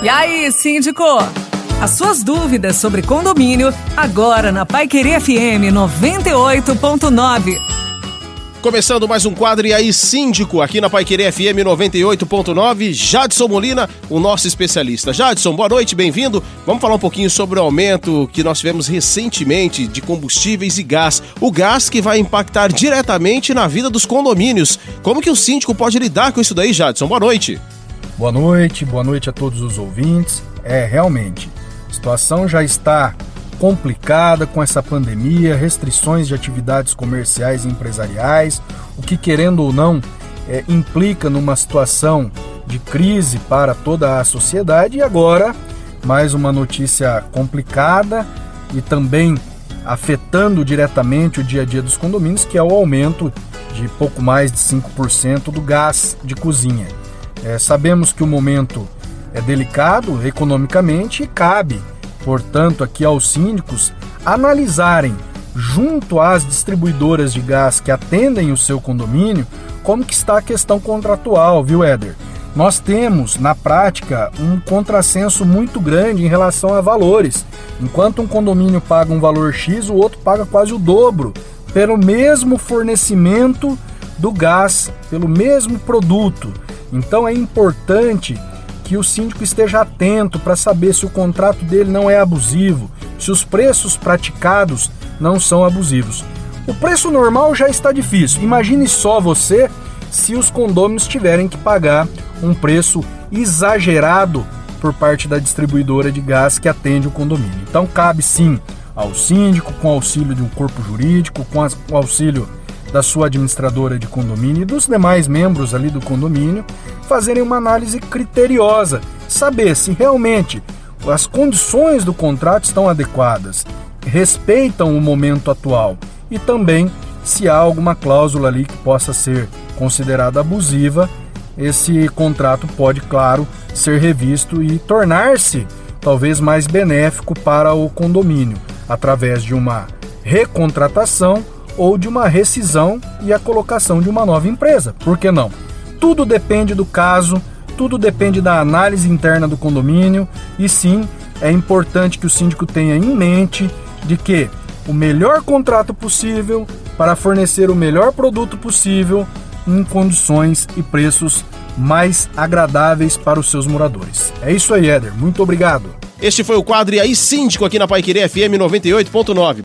E aí, síndico? As suas dúvidas sobre condomínio, agora na Pai Querer FM 98.9. Começando mais um quadro e aí, síndico, aqui na Pai Querer FM 98.9, Jadson Molina, o nosso especialista. Jadson, boa noite, bem-vindo. Vamos falar um pouquinho sobre o aumento que nós tivemos recentemente de combustíveis e gás. O gás que vai impactar diretamente na vida dos condomínios. Como que o síndico pode lidar com isso daí, Jadson? Boa noite. Boa noite, boa noite a todos os ouvintes. É, realmente, a situação já está complicada com essa pandemia, restrições de atividades comerciais e empresariais, o que, querendo ou não, é, implica numa situação de crise para toda a sociedade. E agora, mais uma notícia complicada e também afetando diretamente o dia a dia dos condomínios, que é o aumento de pouco mais de 5% do gás de cozinha. É, sabemos que o momento é delicado economicamente e cabe portanto, aqui aos síndicos analisarem junto às distribuidoras de gás que atendem o seu condomínio como que está a questão contratual, viu, Éder? Nós temos, na prática, um contrassenso muito grande em relação a valores. Enquanto um condomínio paga um valor X, o outro paga quase o dobro pelo mesmo fornecimento do gás, pelo mesmo produto. Então é importante que o síndico esteja atento para saber se o contrato dele não é abusivo, se os preços praticados não são abusivos. O preço normal já está difícil. Imagine só você se os condôminos tiverem que pagar um preço exagerado por parte da distribuidora de gás que atende o condomínio. Então cabe sim ao síndico, com auxílio de um corpo jurídico, com, o auxílio da sua administradora de condomínio e dos demais membros ali do condomínio fazerem uma análise criteriosa, saber se realmente as condições do contrato estão adequadas, respeitam o momento atual e também se há alguma cláusula ali que possa ser considerada abusiva, esse contrato pode, claro, ser revisto e tornar-se talvez mais benéfico para o condomínio através de uma recontratação ou de uma rescisão e a colocação de uma nova empresa. Por que não? Tudo depende do caso, tudo depende da análise interna do condomínio e sim, é importante que o síndico tenha em mente de que o melhor contrato possível para fornecer o melhor produto possível em condições e preços mais agradáveis para os seus moradores. É isso aí, Éder. Muito obrigado. Este foi o quadro E aí Síndico aqui na Paiquerê FM 98.9.